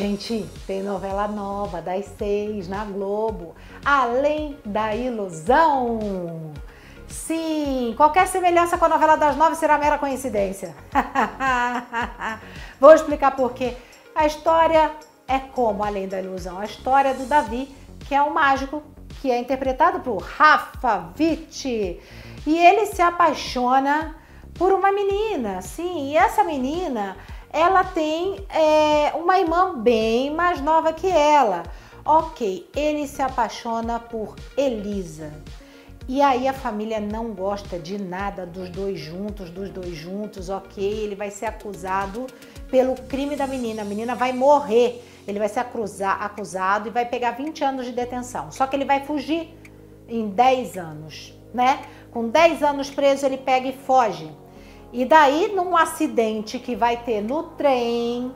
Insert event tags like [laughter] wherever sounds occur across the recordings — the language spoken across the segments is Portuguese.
Gente, tem novela nova das seis na Globo. Além da ilusão. Sim, qualquer semelhança com a novela das nove será mera coincidência. [laughs] Vou explicar por quê. A história é como Além da Ilusão? A história do Davi, que é um mágico que é interpretado por Rafa Witt. E ele se apaixona por uma menina, sim, e essa menina ela tem é, uma irmã bem mais nova que ela. Ok, ele se apaixona por Elisa. E aí a família não gosta de nada dos dois juntos, dos dois juntos, ok? Ele vai ser acusado pelo crime da menina. A menina vai morrer. Ele vai ser acusar, acusado e vai pegar 20 anos de detenção. Só que ele vai fugir em 10 anos, né? Com 10 anos preso, ele pega e foge. E daí, num acidente que vai ter no trem,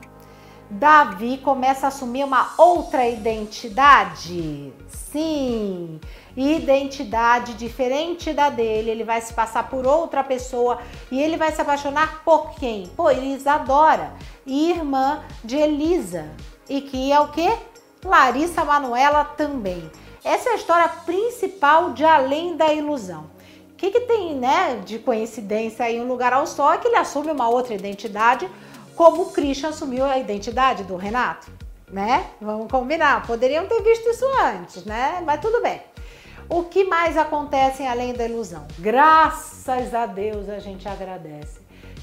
Davi começa a assumir uma outra identidade. Sim, identidade diferente da dele. Ele vai se passar por outra pessoa e ele vai se apaixonar por quem? Por Isadora, irmã de Elisa. E que é o que? Larissa Manuela também. Essa é a história principal de Além da Ilusão. Que, que tem né, de coincidência aí um lugar ao sol é que ele assume uma outra identidade, como o Christian assumiu a identidade do Renato, né? Vamos combinar. Poderiam ter visto isso antes, né? Mas tudo bem. O que mais acontece além da ilusão? Graças a Deus a gente agradece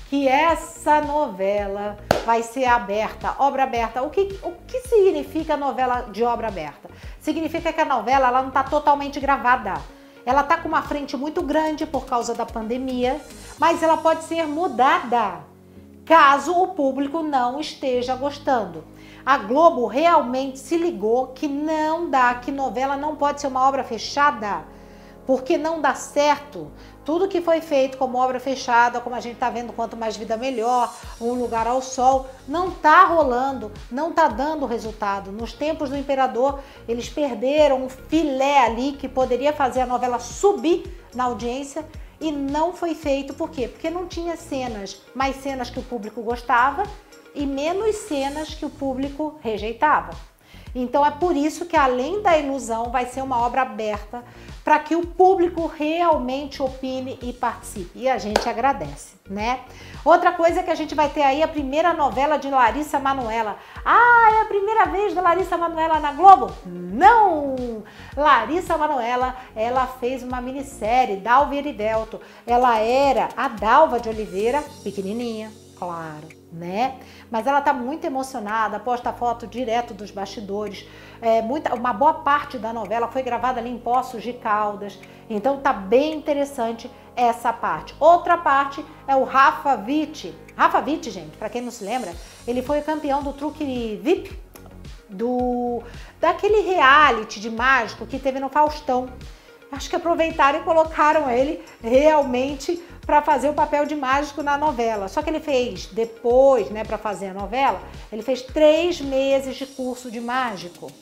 que essa novela vai ser aberta, obra aberta. O que, o que significa novela de obra aberta? Significa que a novela ela não está totalmente gravada ela está com uma frente muito grande por causa da pandemia, mas ela pode ser mudada caso o público não esteja gostando. A Globo realmente se ligou que não dá, que novela não pode ser uma obra fechada, porque não dá certo. Tudo que foi feito como obra fechada, como a gente está vendo, quanto mais vida melhor, um lugar ao sol, não está rolando, não está dando resultado. Nos tempos do imperador, eles perderam um filé ali que poderia fazer a novela subir na audiência e não foi feito. Por quê? Porque não tinha cenas, mais cenas que o público gostava e menos cenas que o público rejeitava. Então é por isso que além da ilusão vai ser uma obra aberta para que o público realmente opine e participe. E a gente agradece, né? Outra coisa que a gente vai ter aí a primeira novela de Larissa Manuela. Ah, é a primeira vez da Larissa Manuela na Globo? Não! Larissa Manuela, ela fez uma minissérie, Dalva Erivelto. Ela era a Dalva de Oliveira, pequenininha, claro, né? Mas ela tá muito emocionada, posta foto direto dos bastidores. É, muita, uma boa parte da novela foi gravada ali em Poços de Caldas. Então tá bem interessante essa parte. Outra parte é o Rafa Witt. Rafa Witt, gente, para quem não se lembra, ele foi campeão do truque VIP do daquele reality de mágico que teve no Faustão. Acho que aproveitaram e colocaram ele realmente para fazer o papel de mágico na novela. Só que ele fez depois, né, para fazer a novela, ele fez três meses de curso de mágico.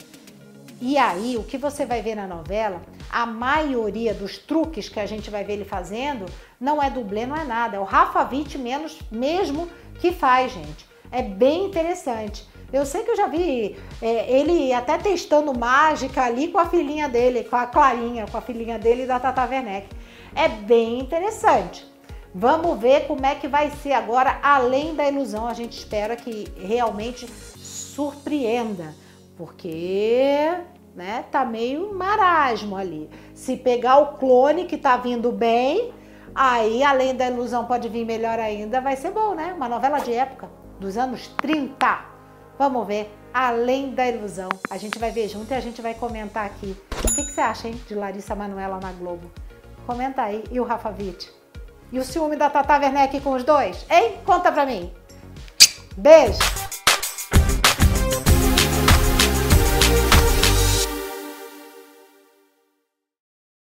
E aí, o que você vai ver na novela, a maioria dos truques que a gente vai ver ele fazendo, não é dublê, não é nada. É o Rafa Witt menos mesmo que faz, gente. É bem interessante. Eu sei que eu já vi é, ele até testando mágica ali com a filhinha dele, com a Clarinha, com a filhinha dele da Tata Werneck. É bem interessante. Vamos ver como é que vai ser agora, além da ilusão. A gente espera que realmente surpreenda, porque né, tá meio marasmo ali. Se pegar o clone que tá vindo bem, aí além da ilusão pode vir melhor ainda, vai ser bom, né? Uma novela de época dos anos 30. Vamos ver, além da ilusão. A gente vai ver junto e a gente vai comentar aqui. O que, que você acha, hein, de Larissa Manuela na Globo? Comenta aí. E o Rafa Witt? E o ciúme da Tata Werneck com os dois? Hein? Conta pra mim. Beijo!